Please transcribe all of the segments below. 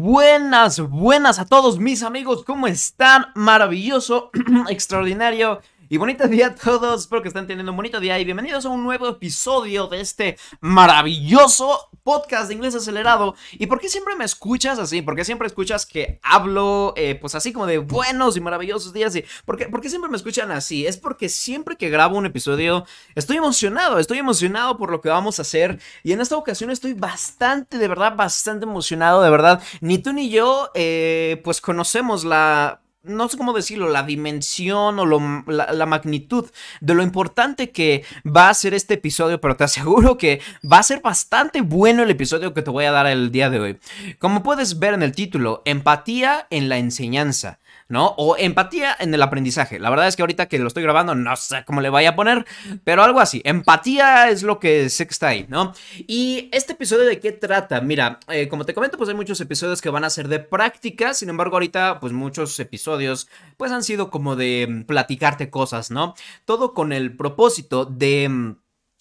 Buenas, buenas a todos mis amigos, ¿cómo están? Maravilloso, extraordinario y bonito día a todos, espero que estén teniendo un bonito día y bienvenidos a un nuevo episodio de este maravilloso podcast de inglés acelerado. ¿Y por qué siempre me escuchas así? ¿Por qué siempre escuchas que hablo eh, pues así como de buenos y maravillosos días? Y ¿por qué, ¿Por qué siempre me escuchan así? Es porque siempre que grabo un episodio estoy emocionado, estoy emocionado por lo que vamos a hacer y en esta ocasión estoy bastante, de verdad, bastante emocionado, de verdad. Ni tú ni yo eh, pues conocemos la no sé cómo decirlo, la dimensión o la, magnitud de lo importante que va a ser este episodio, pero te aseguro que va a ser bastante bueno el episodio que te voy a dar el día de hoy. Como puedes ver en el título, empatía en la enseñanza. ¿No? O empatía en el aprendizaje. La verdad es que ahorita que lo estoy grabando no sé cómo le vaya a poner, pero algo así. Empatía es lo que sé que está ahí, ¿no? Y este episodio de qué trata? Mira, eh, como te comento, pues hay muchos episodios que van a ser de práctica, sin embargo ahorita pues muchos episodios pues han sido como de mm, platicarte cosas, ¿no? Todo con el propósito de mm,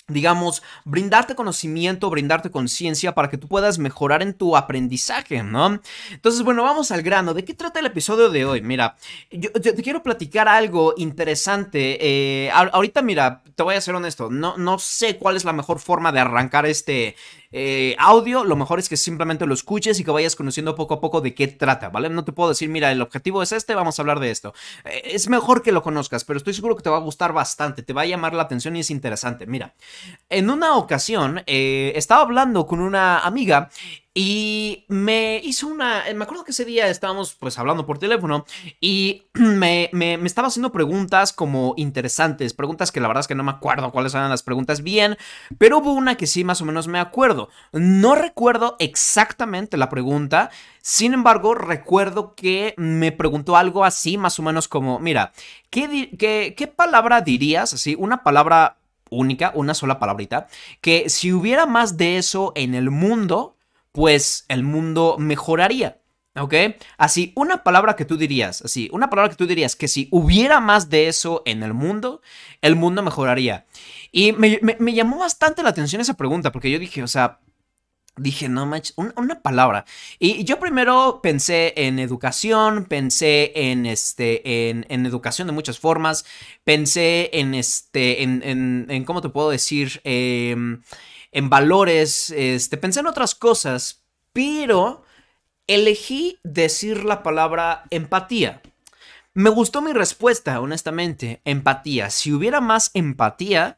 digamos, brindarte conocimiento, brindarte conciencia para que tú puedas mejorar en tu aprendizaje, ¿no? Entonces, bueno, vamos al grano. ¿De qué trata el episodio de hoy? Mira, yo, te quiero platicar algo interesante. Eh, ahorita, mira, te voy a ser honesto, no, no sé cuál es la mejor forma de arrancar este eh, audio, lo mejor es que simplemente lo escuches y que vayas conociendo poco a poco de qué trata, ¿vale? No te puedo decir, mira, el objetivo es este, vamos a hablar de esto. Eh, es mejor que lo conozcas, pero estoy seguro que te va a gustar bastante, te va a llamar la atención y es interesante. Mira, en una ocasión eh, estaba hablando con una amiga y me hizo una. Me acuerdo que ese día estábamos pues hablando por teléfono y me, me, estaba haciendo preguntas como interesantes. Preguntas que la verdad es que no me acuerdo cuáles eran las preguntas bien. Pero hubo una que sí más o menos me acuerdo. No recuerdo exactamente la pregunta. Sin embargo, recuerdo que me preguntó algo así, más o menos como: Mira, ¿qué, qué, qué palabra dirías? Así, una palabra única, una sola palabrita. Que si hubiera más de eso en el mundo pues el mundo mejoraría. ¿Ok? Así, una palabra que tú dirías, así, una palabra que tú dirías que si hubiera más de eso en el mundo, el mundo mejoraría. Y me, llamó bastante la atención esa pregunta, porque yo dije, o sea, dije, no manches, una, palabra. Y yo primero pensé en educación, pensé en, este, en, educación de muchas formas, pensé en, este, en, en, ¿cómo te puedo decir? Eh, en valores, este, pensé en otras cosas, pero elegí decir la palabra empatía. Me gustó mi respuesta, honestamente, empatía. Si hubiera más empatía,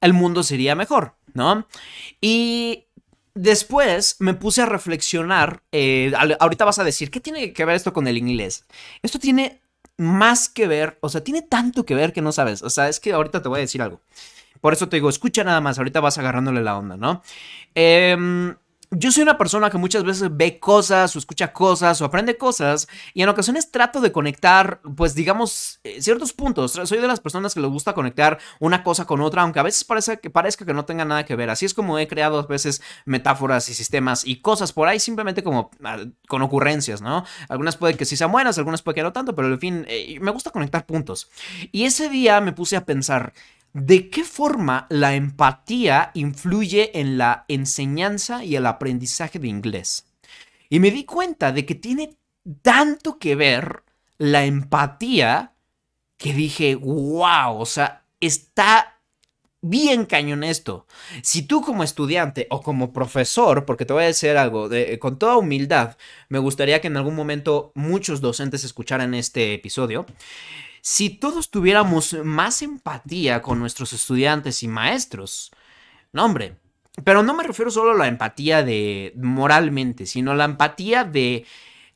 el mundo sería mejor, ¿no? Y después me puse a reflexionar, eh, ahorita vas a decir, ¿qué tiene que ver esto con el inglés? Esto tiene más que ver, o sea, tiene tanto que ver que no sabes, o sea, es que ahorita te voy a decir algo. Por eso te digo, escucha nada más, ahorita vas agarrándole la onda, ¿no? Eh, yo soy una persona que muchas veces ve cosas o escucha cosas o aprende cosas y en ocasiones trato de conectar, pues digamos, eh, ciertos puntos. Soy de las personas que les gusta conectar una cosa con otra, aunque a veces parece que, parezca que no tenga nada que ver. Así es como he creado a veces metáforas y sistemas y cosas por ahí simplemente como ah, con ocurrencias, ¿no? Algunas puede que sí sean buenas, algunas puede que no tanto, pero en fin, eh, me gusta conectar puntos. Y ese día me puse a pensar, ¿De qué forma la empatía influye en la enseñanza y el aprendizaje de inglés? Y me di cuenta de que tiene tanto que ver la empatía que dije, wow, o sea, está bien cañón esto. Si tú como estudiante o como profesor, porque te voy a decir algo, con toda humildad, me gustaría que en algún momento muchos docentes escucharan este episodio. Si todos tuviéramos más empatía con nuestros estudiantes y maestros, no hombre, pero no me refiero solo a la empatía de moralmente, sino a la empatía de...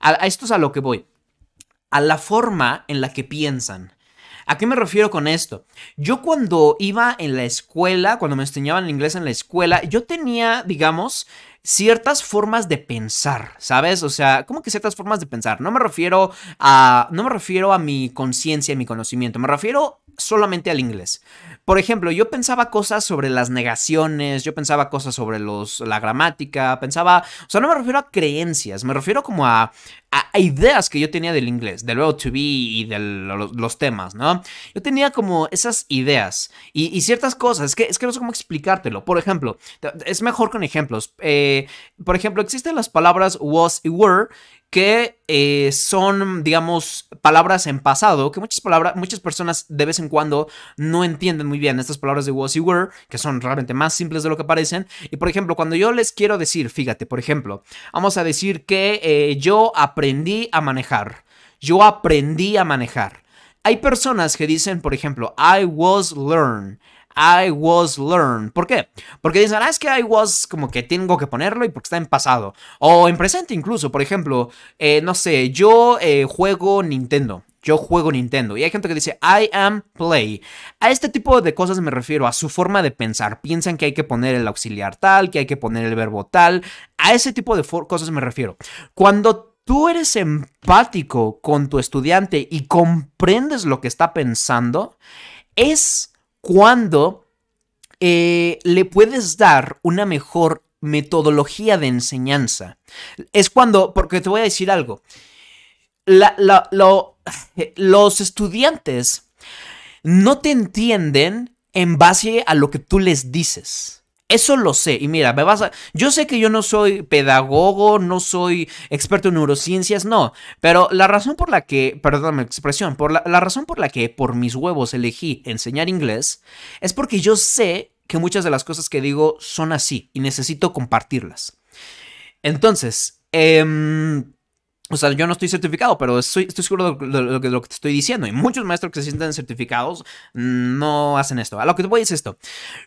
A, esto es a lo que voy. A la forma en la que piensan. ¿A qué me refiero con esto? Yo cuando iba en la escuela, cuando me enseñaban inglés en la escuela, yo tenía, digamos, ciertas formas de pensar, ¿sabes? O sea, ¿cómo que ciertas formas de pensar? No me refiero a no me refiero a mi conciencia y mi conocimiento, me refiero solamente al inglés. Por ejemplo, yo pensaba cosas sobre las negaciones, yo pensaba cosas sobre la gramática, pensaba, o sea, no me refiero a creencias, me refiero como a, a, ideas que yo tenía del inglés, del verbo to be y de los, temas, ¿no? Yo tenía como esas ideas y, ciertas cosas, es que, es que no sé cómo explicártelo. Por ejemplo, es mejor con ejemplos. Eh, por ejemplo, existen las palabras was y were que eh, son, digamos, palabras en pasado, que muchas palabras, muchas personas de vez en cuando no entienden muy bien estas palabras de was y were, que son realmente más simples de lo que parecen. Y por ejemplo, cuando yo les quiero decir, fíjate, por ejemplo, vamos a decir que eh, yo aprendí a manejar. Yo aprendí a manejar. Hay personas que dicen, por ejemplo, I was learn. I was learned. ¿Por qué? Porque dicen, ah, es que I was como que tengo que ponerlo y porque está en pasado. O en presente incluso, por ejemplo, eh, no sé, yo eh, juego Nintendo. Yo juego Nintendo. Y hay gente que dice, I am play. A este tipo de cosas me refiero, a su forma de pensar. Piensan que hay que poner el auxiliar tal, que hay que poner el verbo tal. A ese tipo de cosas me refiero. Cuando tú eres empático con tu estudiante y comprendes lo que está pensando, es cuando eh, le puedes dar una mejor metodología de enseñanza. Es cuando, porque te voy a decir algo, los estudiantes no te entienden en base a lo que tú les dices. Eso lo sé. Y mira, me vas a. Yo sé que yo no soy pedagogo, no soy experto en neurociencias, no. Pero la razón por la que. Perdón mi expresión. Por la, la razón por la que por mis huevos elegí enseñar inglés es porque yo sé que muchas de las cosas que digo son así y necesito compartirlas. Entonces, eh, o sea, yo no estoy certificado, pero estoy, estoy seguro de, lo que, te estoy diciendo. Y muchos maestros que se sienten certificados no hacen esto. A lo que te voy decir esto.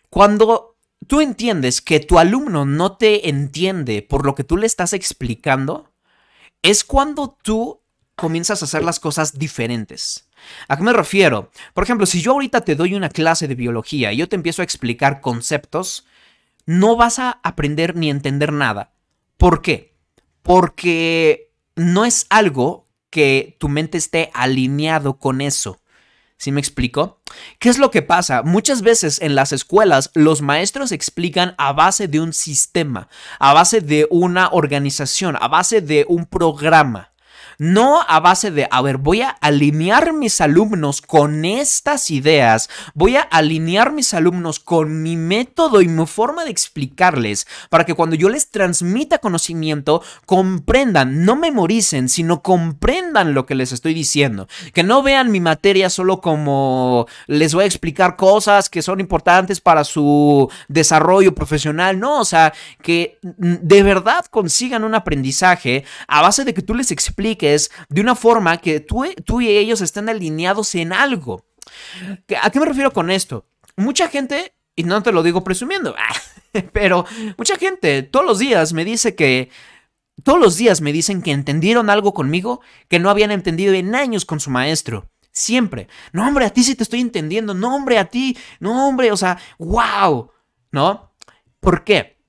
Cuando tú entiendes que tu alumno no te entiende por lo que tú le estás explicando, es cuando tú comienzas a hacer las cosas diferentes. ¿A qué me refiero? Por ejemplo, si yo ahorita te doy una clase de biología y yo te empiezo a explicar conceptos, no vas a aprender ni entender nada. ¿Por qué? Porque no es algo que tu mente esté alineado con eso. ¿Sí me explico? ¿Qué es lo que pasa? Muchas veces en las escuelas los maestros explican a base de un sistema, a base de una organización, a base de un programa. No a base de, a ver, voy a alinear mis alumnos con estas ideas, voy a alinear mis alumnos con mi método y mi forma de explicarles para que cuando yo les transmita conocimiento comprendan, no memoricen, sino comprendan lo que les estoy diciendo. Que no vean mi materia solo como les voy a explicar cosas que son importantes para su desarrollo profesional, no, o sea, que de verdad consigan un aprendizaje a base de que tú les expliques de una forma que tú, tú y ellos estén alineados en algo. ¿A qué me refiero con esto? Mucha gente, y no te lo digo presumiendo, pero mucha gente todos los días me dice que todos los días me dicen que entendieron algo conmigo que no habían entendido en años con su maestro. Siempre. No, hombre, a ti sí te estoy entendiendo. No, hombre, a ti. No, hombre, o sea, wow. ¿No? ¿Por qué?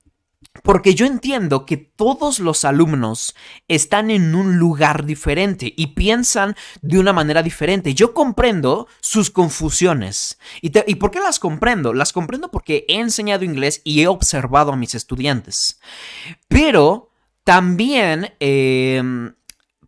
Porque yo entiendo que todos los alumnos están en un lugar diferente y piensan de una manera diferente. Yo comprendo sus confusiones. ¿Y, por qué las comprendo? Las comprendo porque he enseñado inglés y he observado a mis estudiantes. Pero también em,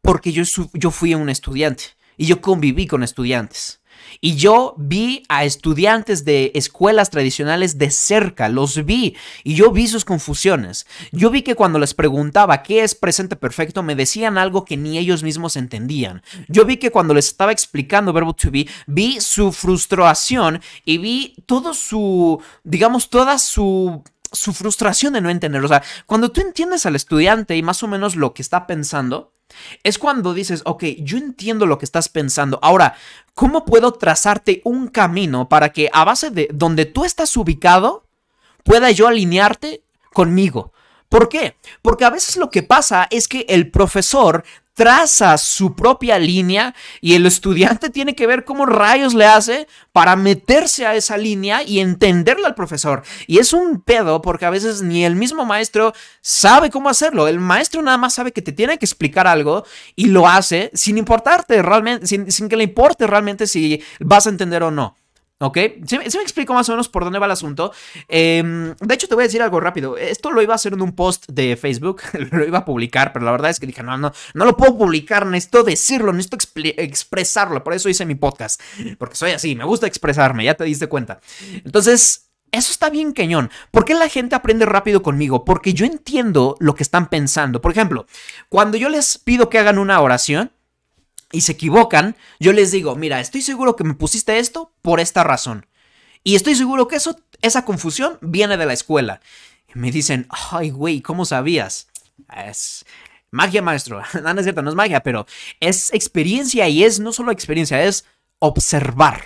porque yo, yo fui un estudiante y yo conviví con estudiantes. Y yo vi a estudiantes de escuelas tradicionales de cerca, los vi y yo vi sus confusiones. Yo vi que cuando les preguntaba qué es presente perfecto, me decían algo que ni ellos mismos entendían. Yo vi que cuando les estaba explicando verbo to be, vi su frustración y vi todo su, digamos, toda su su frustración de no entender. O sea, cuando tú entiendes al estudiante y más o menos lo que está pensando, es cuando dices, ok, yo entiendo lo que estás pensando. Ahora, ¿cómo puedo trazarte un camino para que a base de donde tú estás ubicado, pueda yo alinearte conmigo? ¿Por qué? Porque a veces lo que pasa es que el profesor traza su propia línea y el estudiante tiene que ver cómo rayos le hace para meterse a esa línea y entenderle al profesor. Y es un pedo porque a veces ni el mismo maestro sabe cómo hacerlo. El maestro nada más sabe que te tiene que explicar algo y lo hace sin importarte realmente, sin, sin que le importe realmente si vas a entender o no. ¿Ok? ¿Se, me explico más o menos por dónde va el asunto? Em, de hecho, te voy a decir algo rápido. Esto lo iba a hacer en un post de Facebook, lo iba a publicar, pero la verdad es que dije, no, no, no lo puedo publicar, necesito decirlo, necesito expresarlo. Por eso hice mi podcast, porque soy así, me gusta expresarme, ya te diste cuenta. Entonces, Eso está bien cañón. ¿Por qué la gente aprende rápido conmigo? Porque yo entiendo lo que están pensando. Por ejemplo, cuando yo les pido que hagan una oración y se equivocan, yo les digo, mira, estoy seguro que me pusiste esto por esta razón. Y estoy seguro que eso, esa confusión viene de la escuela. Y me dicen, ay, güey, ¿cómo sabías? Es magia, maestro. No, no es cierto, no es magia, pero es experiencia y es no solo experiencia, es observar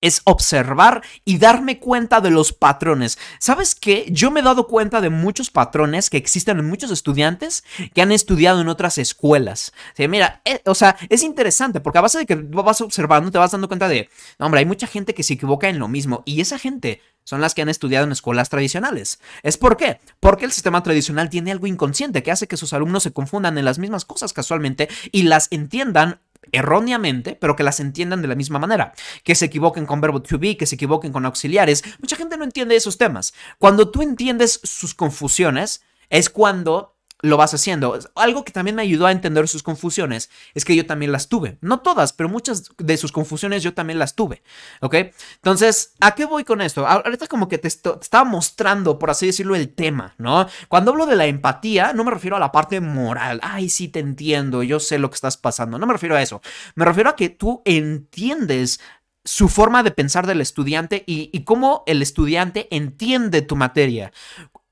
es observar y darme cuenta de los patrones. ¿Sabes qué? Yo me he dado cuenta de muchos patrones que existen en muchos estudiantes que han estudiado en otras escuelas. mira, eh, o sea, es interesante porque a base de que vas observando te vas dando cuenta de, hombre, hay mucha gente que se equivoca en lo mismo y esa gente son las que han estudiado en escuelas tradicionales. ¿Es por qué? Porque el sistema tradicional tiene algo inconsciente que hace que sus alumnos se confundan en las mismas cosas casualmente y las entiendan erróneamente, pero que las entiendan de la misma manera. Que se equivoquen con verbo to be, que se equivoquen con auxiliares. Mucha gente no entiende esos temas. Cuando tú entiendes sus confusiones, es cuando lo vas haciendo. Algo que también me ayudó a entender sus confusiones es que yo también las tuve. No todas, pero muchas de sus confusiones yo también las tuve. ¿Ok? Entonces, ¿a qué voy con esto? Ahorita como que te, estaba mostrando, por así decirlo, el tema, ¿no? Cuando hablo de la empatía, no me refiero a la parte moral. Ay, sí, te entiendo, yo sé lo que estás pasando. No me refiero a eso. Me refiero a que tú entiendes su forma de pensar del estudiante y, y, cómo el estudiante entiende tu materia.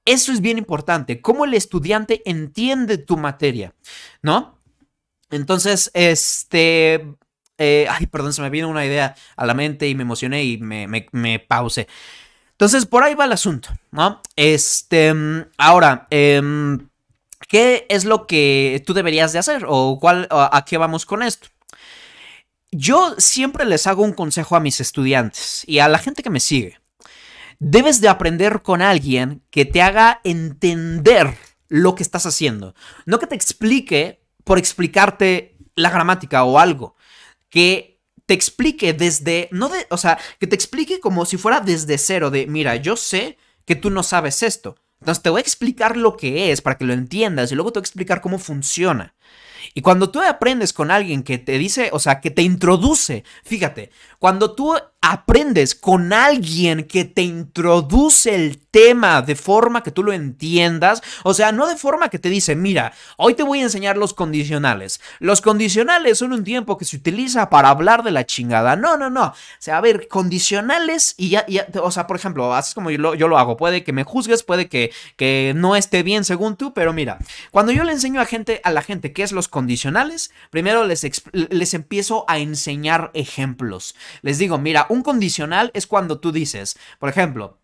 Eso es bien importante, cómo el estudiante entiende tu materia, ¿no? Entonces, este... Eh, ay, perdón, se me vino una idea a la mente y me emocioné y me, me, pause. Entonces, por ahí va el asunto, ¿no? Este, ahora, em, ¿qué es lo que tú deberías de hacer? ¿O cuál, a qué vamos con esto? Yo siempre les hago un consejo a mis estudiantes y a la gente que me sigue. Debes de aprender con alguien que te haga entender lo que estás haciendo. No que te explique por explicarte la gramática o algo. Que te explique desde, no de, o sea, que te explique como si fuera desde cero, de, mira, yo sé que tú no sabes esto. Entonces te voy a explicar lo que es para que lo entiendas y luego te voy a explicar cómo funciona. Y cuando tú aprendes con alguien que te dice, o sea, que te introduce, fíjate, cuando tú aprendes con alguien que te introduce el tema de forma que tú lo entiendas, o sea, no de forma que te dice, mira, hoy te voy a enseñar los condicionales. Los condicionales son un tiempo que se utiliza para hablar de la chingada. No, no, no. O sea, a ver, condicionales y ya, o sea, por ejemplo, así como yo lo, yo lo hago, puede que me juzgues, puede que, que no esté bien según tú, pero mira, cuando yo le enseño a gente, a la gente qué es los condicionales, primero les, les empiezo a enseñar ejemplos. Les digo, mira, un condicional es cuando tú dices, por ejemplo,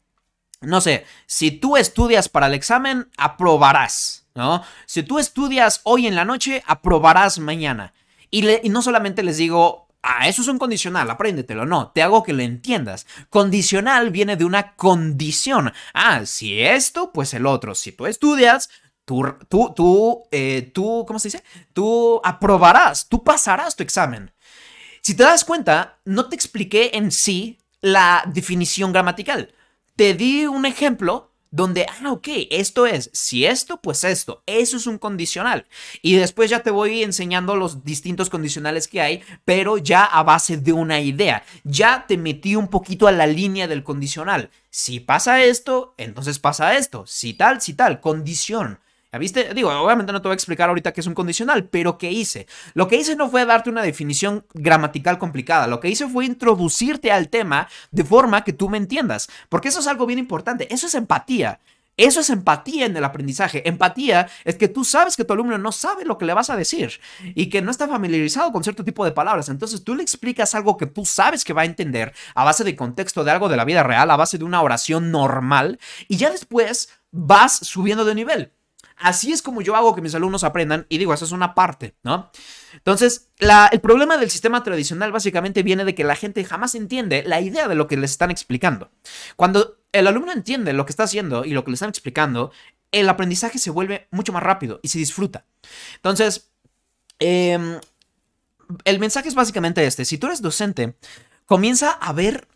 no sé, si tú estudias para el examen, aprobarás, ¿no? Si tú estudias hoy en la noche, aprobarás mañana. Y, y no solamente les digo, ah, eso es un condicional, apréndetelo, no, te hago que lo entiendas. Condicional viene de una condición. Ah, si esto, pues el otro. Si tú estudias, Tú, tú, tú, eh, tú, ¿cómo se dice? Tú aprobarás, tú pasarás tu examen. Si te das cuenta, no te expliqué en sí la definición gramatical. Te di un ejemplo donde, ah, ok, esto es, si esto, pues esto, eso es un condicional. Y después ya te voy enseñando los distintos condicionales que hay, pero ya a base de una idea. Ya te metí un poquito a la línea del condicional. Si pasa esto, entonces pasa esto. Si tal, si tal, condición. ¿Ya viste? Digo, obviamente no te voy a explicar ahorita qué es un condicional, pero ¿qué hice? Lo que hice no fue darte una definición gramatical complicada, lo que hice fue introducirte al tema de forma que tú me entiendas, porque eso es algo bien importante, eso es empatía. Eso es empatía en el aprendizaje. Empatía es que tú sabes que tu alumno no sabe lo que le vas a decir y que no está familiarizado con cierto tipo de palabras. Entonces tú le explicas algo que tú sabes que va a entender a base de contexto de algo de la vida real, a base de una oración normal y ya después vas subiendo de nivel. Así es como yo hago que mis alumnos aprendan y digo, eso es una parte, ¿no? Entonces, el problema del sistema tradicional básicamente viene de que la gente jamás entiende la idea de lo que les están explicando. Cuando el alumno entiende lo que está haciendo y lo que le están explicando, el aprendizaje se vuelve mucho más rápido y se disfruta. Entonces, em, el mensaje es básicamente este. Si tú eres docente, comienza a ver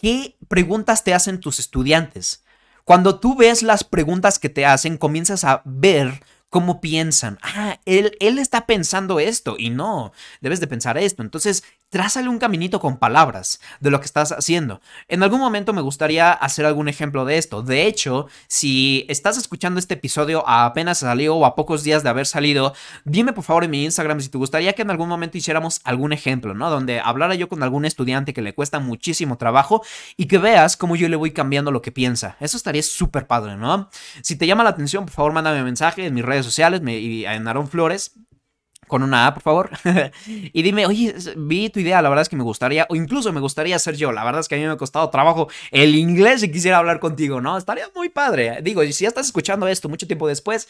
qué preguntas te hacen tus estudiantes. Cuando tú ves las preguntas que te hacen, comienzas a ver cómo piensan. Ah, él, él está pensando esto y no, debes de pensar esto. Entonces, trázale un caminito con palabras de lo que estás haciendo. En algún momento me gustaría hacer algún ejemplo de esto. De hecho, si estás escuchando este episodio a apenas salió o a pocos días de haber salido, dime por favor en mi Instagram si te gustaría que en algún momento hiciéramos algún ejemplo, ¿no? Donde hablara yo con algún estudiante que le cuesta muchísimo trabajo y que veas cómo yo le voy cambiando lo que piensa. Eso estaría súper padre, ¿no? Si te llama la atención, por favor, mándame un mensaje en mis redes sociales me, y en Aaron Flores con una A, por favor. y dime, oye, vi tu idea, la verdad es que me gustaría, o incluso me gustaría ser yo. La verdad es que a mí me ha costado trabajo el inglés y quisiera hablar contigo, ¿no? Estaría muy padre. Digo, si ya estás escuchando esto mucho tiempo después,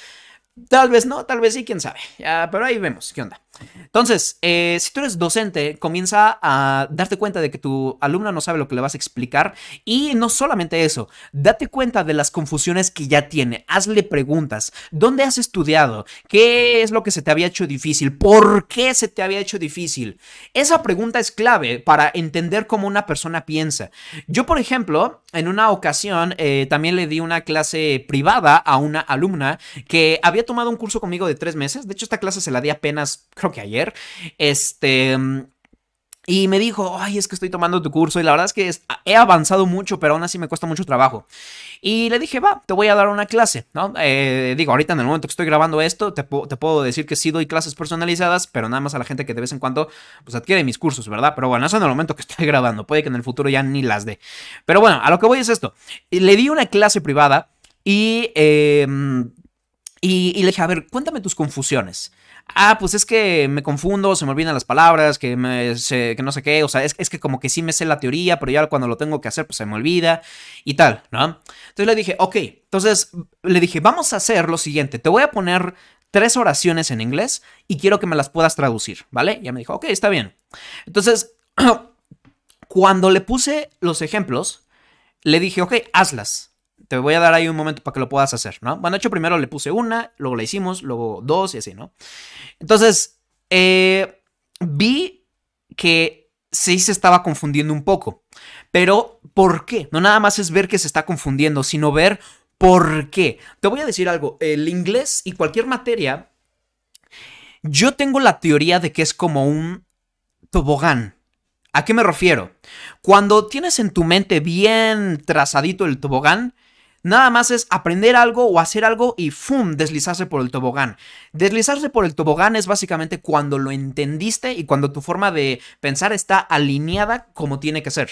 Tal vez no, tal vez sí, quién sabe. Pero ahí vemos qué onda. Entonces, eh, si tú eres docente, comienza a darte cuenta de que tu alumno no sabe lo que le vas a explicar. Y no solamente eso, date cuenta de las confusiones que ya tiene. Hazle preguntas. ¿Dónde has estudiado? ¿Qué es lo que se te había hecho difícil? ¿Por qué se te había hecho difícil? Esa pregunta es clave para entender cómo una persona piensa. Yo, por ejemplo, en una ocasión eh, también le di una clase privada a una alumna que había tomado un curso conmigo de tres meses. De hecho, esta clase se la di apenas, creo que ayer. Este. Y me dijo, ay, es que estoy tomando tu curso y la verdad es que he avanzado mucho, pero aún así me cuesta mucho trabajo. Y le dije, va, te voy a dar una clase, ¿no? Eh, digo, ahorita en el momento que estoy grabando esto, te, puedo decir que sí doy clases personalizadas, pero nada más a la gente que de vez en cuando, pues adquiere mis cursos, ¿verdad? Pero bueno, eso en el momento que estoy grabando, puede que en el futuro ya ni las dé. Pero bueno, a lo que voy es esto. Le di una clase privada y... Eh, y, le dije, a ver, cuéntame tus confusiones. Ah, pues es que me confundo, se me olvidan las palabras, que, me, que no sé qué, o sea, es, es, que como que sí me sé la teoría, pero ya cuando lo tengo que hacer, pues se me olvida y tal, ¿no? Entonces le dije, ok, entonces le dije, vamos a hacer lo siguiente, te voy a poner tres oraciones en inglés y quiero que me las puedas traducir, ¿vale? Ya me dijo, ok, está bien. Entonces, cuando le puse los ejemplos, le dije, ok, hazlas. Te voy a dar ahí un momento para que lo puedas hacer, ¿no? Bueno, de hecho, primero le puse una, luego la hicimos, luego dos y así, ¿no? Entonces, eh, vi que sí se estaba confundiendo un poco. Pero, ¿por qué? No nada más es ver que se está confundiendo, sino ver por qué. Te voy a decir algo, el inglés y cualquier materia, yo tengo la teoría de que es como un tobogán. ¿A qué me refiero? Cuando tienes en tu mente bien trazadito el tobogán, Nada más es aprender algo o hacer algo y ¡fum! deslizarse por el tobogán. Deslizarse por el tobogán es básicamente cuando lo entendiste y cuando tu forma de pensar está alineada como tiene que ser.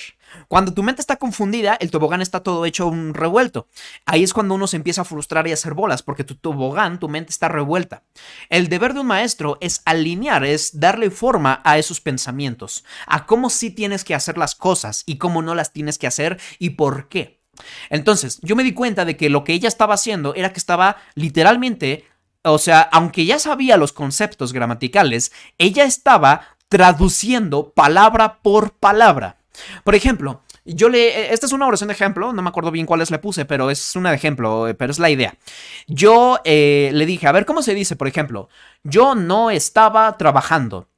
Cuando tu mente está confundida, el tobogán está todo hecho un revuelto. Ahí es cuando uno se empieza a frustrar y a hacer bolas, porque tu tobogán, tu mente está revuelta. El deber de un maestro es alinear, es darle forma a esos pensamientos, a cómo sí tienes que hacer las cosas y cómo no las tienes que hacer y por qué. Entonces, yo me di cuenta de que lo que ella estaba haciendo era que estaba literalmente, o sea, aunque ya sabía los conceptos gramaticales, ella estaba traduciendo palabra por palabra. Por ejemplo, yo le. Esta es una oración de ejemplo, no me acuerdo bien cuáles le puse, pero es una de ejemplo, eh, pero es la idea. Yo eh, le dije, a ver, ¿cómo se dice, por ejemplo? Yo no estaba trabajando.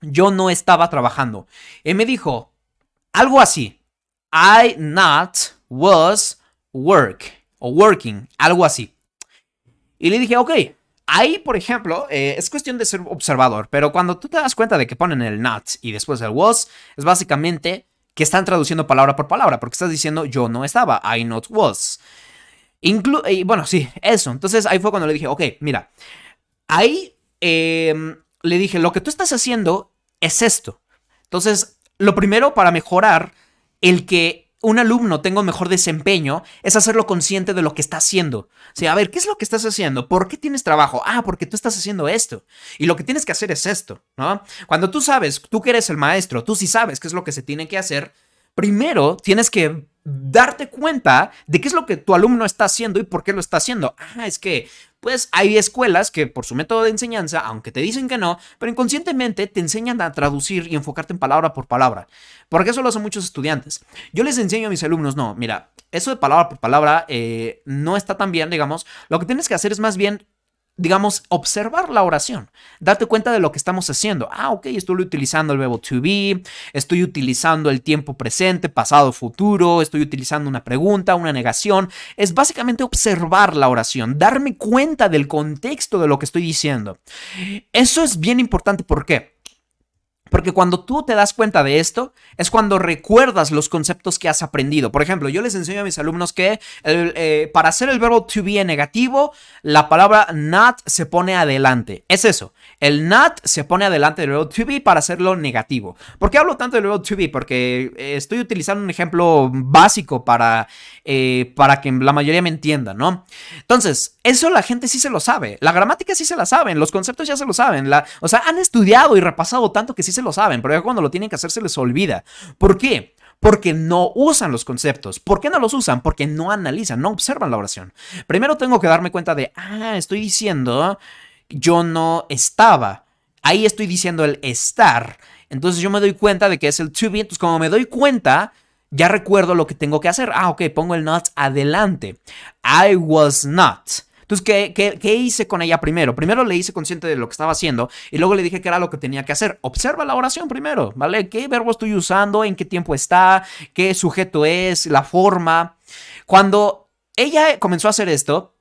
Yo no estaba trabajando. Y me dijo algo así. I not was work o working, algo así. Y le dije, ok, ahí, por ejemplo, eh, es cuestión de ser observador, pero cuando tú te das cuenta de que ponen el not y después el was, es básicamente que están traduciendo palabra por palabra, porque estás diciendo yo no estaba, I not was. Inclu bueno, sí, eso. Entonces ahí fue cuando le dije, ok, mira, ahí em, le dije, lo que tú estás haciendo es esto. Entonces, lo primero para mejorar el que un alumno tenga un mejor desempeño es hacerlo consciente de lo que está haciendo. O a ver, ¿qué es lo que estás haciendo? ¿Por qué tienes trabajo? Ah, porque tú estás haciendo esto. Y lo que tienes que hacer es esto, ¿no? Cuando tú sabes, tú que eres el maestro, tú sí sabes qué es lo que se tiene que hacer, primero tienes que darte cuenta de qué es lo que tu alumno está haciendo y por qué lo está haciendo. Ah, es que, pues hay escuelas que por su método de enseñanza, aunque te dicen que no, pero inconscientemente te enseñan a traducir y enfocarte en palabra por palabra. Porque eso lo hacen muchos estudiantes. Yo les enseño a mis alumnos, no, mira, eso de palabra por palabra eh, no está tan bien, digamos. Lo que tienes que hacer es más bien digamos, observar la oración, date cuenta de lo que estamos haciendo. Ah, ok, estoy utilizando el verbo to be, estoy utilizando el tiempo presente, pasado, futuro, estoy utilizando una pregunta, una negación. Es básicamente observar la oración, darme cuenta del contexto de lo que estoy diciendo. Eso es bien importante, ¿por qué? Porque cuando tú te das cuenta de esto, es cuando recuerdas los conceptos que has aprendido. Por ejemplo, yo les enseño a mis alumnos que eh, para hacer el verbo to be en negativo, la palabra not se pone adelante. Es eso. El not se pone adelante del verbo to be para hacerlo negativo. ¿Por qué hablo tanto del verbo to be? Porque eh, estoy utilizando un ejemplo básico para, eh, para que la mayoría me entienda, ¿no? Entonces, eso la gente sí se lo sabe. La gramática sí se la saben. Los conceptos ya se lo saben. O sea, han estudiado y repasado tanto que sí se lo saben. Pero cuando lo tienen que hacer se les olvida. ¿Por qué? Porque no usan los conceptos. ¿Por qué no los usan? Porque no analizan, no observan la oración. Primero tengo que darme cuenta de, ah, estoy diciendo, yo no estaba. Ahí estoy diciendo el estar. Entonces yo me doy cuenta de que es el to be. Entonces como me doy cuenta, ya recuerdo lo que tengo que hacer. Ah, ok, pongo el not adelante. I was not. Entonces, ¿qué, hice con ella primero? Primero le hice consciente de lo que estaba haciendo y luego le dije que era lo que tenía que hacer. Observa la oración primero, ¿vale? ¿Qué verbo estoy usando? ¿En qué tiempo está? ¿Qué sujeto es? ¿La forma? Cuando ella comenzó a hacer esto,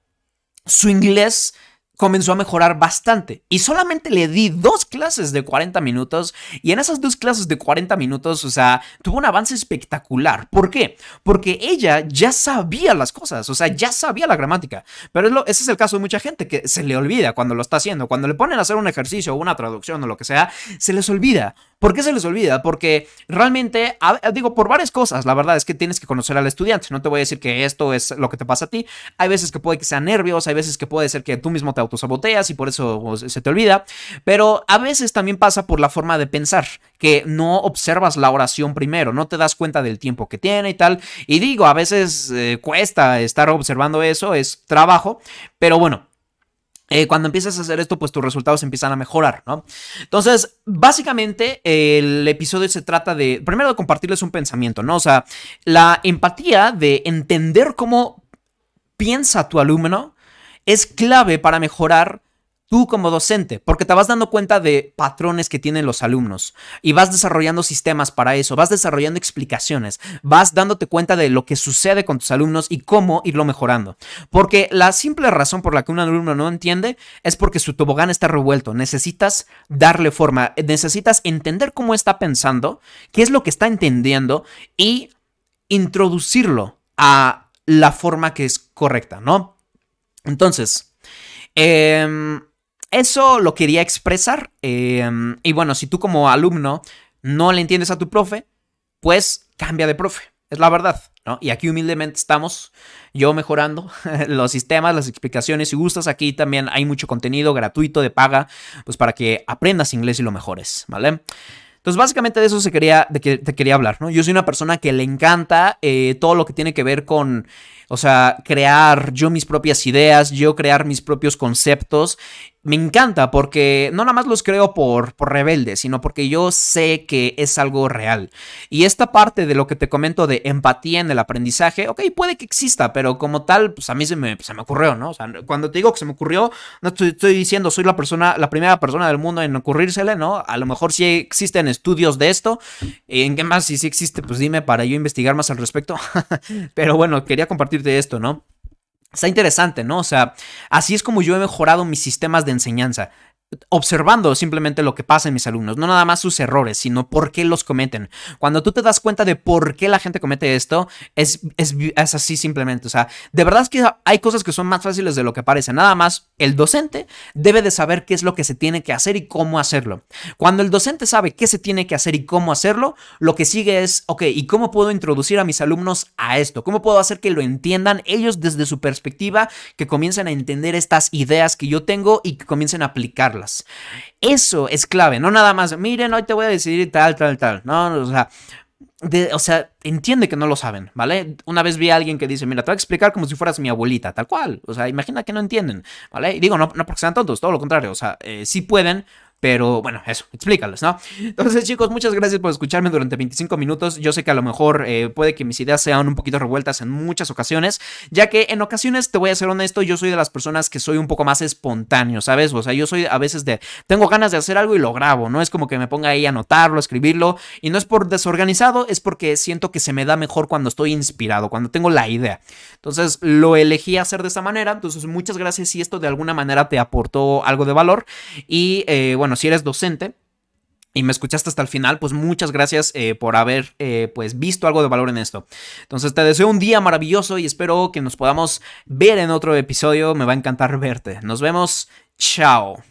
su inglés comenzó a mejorar bastante. Y solamente le di dos clases de 40 minutos. Y en esas dos clases de 40 minutos, o sea, tuvo un avance espectacular. ¿Por qué? Porque ella ya sabía las cosas, o sea, ya sabía la gramática. Pero ese es el caso de mucha gente que se le olvida cuando lo está haciendo. Cuando le ponen a hacer un ejercicio o una traducción o lo que sea, se les olvida. ¿Por qué se les olvida? Porque realmente, digo, por varias cosas, la verdad es que tienes que conocer al estudiante. No te voy a decir que esto es lo que te pasa a ti. Hay veces que puede que sean nervios, hay veces que puede ser que tú mismo te autosaboteas y por eso pues, se te olvida. Pero a veces también pasa por la forma de pensar, que no observas la oración primero, no te das cuenta del tiempo que tiene y tal. Y digo, a veces eh, cuesta estar observando eso, es trabajo, pero bueno, eh, cuando empiezas a hacer esto, pues tus resultados empiezan a mejorar, ¿no? Entonces, básicamente, el episodio se trata de, primero, de compartirles un pensamiento, ¿no? O sea, la empatía de entender cómo piensa tu alumno es clave para mejorar tú como docente, porque te vas dando cuenta de patrones que tienen los alumnos y vas desarrollando sistemas para eso, vas desarrollando explicaciones, vas dándote cuenta de lo que sucede con tus alumnos y cómo irlo mejorando. Porque la simple razón por la que un alumno no entiende es porque su tobogán está revuelto, necesitas darle forma, necesitas entender cómo está pensando, qué es lo que está entendiendo y introducirlo a la forma que es correcta, ¿no? Entonces, eh, eso lo quería expresar. Em, y bueno, si tú como alumno no le entiendes a tu profe, pues cambia de profe. Es la verdad, ¿no? Y aquí humildemente estamos yo mejorando los sistemas, las explicaciones. Si gustas, aquí también hay mucho contenido gratuito de paga, pues para que aprendas inglés y lo mejores, ¿vale? Entonces, básicamente de eso se quería, de que te quería hablar, ¿no? Yo soy una persona que le encanta eh, todo lo que tiene que ver con o sea, crear yo mis propias ideas, yo crear mis propios conceptos. Me encanta porque no nada más los creo por, por rebelde, sino porque yo sé que es algo real. Y esta parte de lo que te comento de empatía en el aprendizaje, ok, puede que exista, pero como tal, pues a mí se me, se me ocurrió, ¿no? O sea, cuando te digo que se me ocurrió, no estoy, estoy diciendo soy la persona, la primera persona del mundo en ocurrírsele, ¿no? A lo mejor sí existen estudios de esto. ¿En qué más? Si sí existe, pues dime para yo investigar más al respecto. pero bueno, quería compartir de esto, ¿no? Está interesante, ¿no? O sea, así es como yo he mejorado mis sistemas de enseñanza observando simplemente lo que pasa en mis alumnos, no nada más sus errores, sino por qué los cometen. Cuando tú te das cuenta de por qué la gente comete esto, es, es, así simplemente. O sea, de verdad es que hay cosas que son más fáciles de lo que parece. Nada más el docente debe de saber qué es lo que se tiene que hacer y cómo hacerlo. Cuando el docente sabe qué se tiene que hacer y cómo hacerlo, lo que sigue es, ok, ¿y cómo puedo introducir a mis alumnos a esto? ¿Cómo puedo hacer que lo entiendan ellos desde su perspectiva, que comiencen a entender estas ideas que yo tengo y que comiencen a aplicarlas? Eso es clave, no nada más, miren, hoy te voy a decidir tal, tal, tal. No, o sea, entiende que no lo saben, ¿vale? Una vez vi a alguien que dice, mira, te voy a explicar como si fueras mi abuelita, tal cual. O sea, imagina que no entienden, ¿vale? Y digo, no, no porque sean tontos, todo lo contrario. O sea, eh, sí pueden, pero bueno, eso, explícales, ¿no? Entonces, chicos, muchas gracias por escucharme durante 25 minutos. Yo sé que a lo mejor eh, puede que mis ideas sean un poquito revueltas en muchas ocasiones, ya que en ocasiones, te voy a ser honesto, yo soy de las personas que soy un poco más espontáneo, ¿sabes? O sea, yo soy a veces de, tengo ganas de hacer algo y lo grabo, no es como que me ponga ahí a anotarlo, escribirlo, y no es por desorganizado, es porque siento que se me da mejor cuando estoy inspirado, cuando tengo la idea. Entonces, lo elegí hacer de esta manera, entonces muchas gracias si esto de alguna manera te aportó algo de valor, y eh, si eres docente, y me escuchaste hasta el final, pues muchas gracias eh, por haber eh, pues visto algo de valor en esto. Entonces te deseo un día maravilloso y espero que nos podamos ver en otro episodio. Me va a encantar verte. Nos vemos. Chao.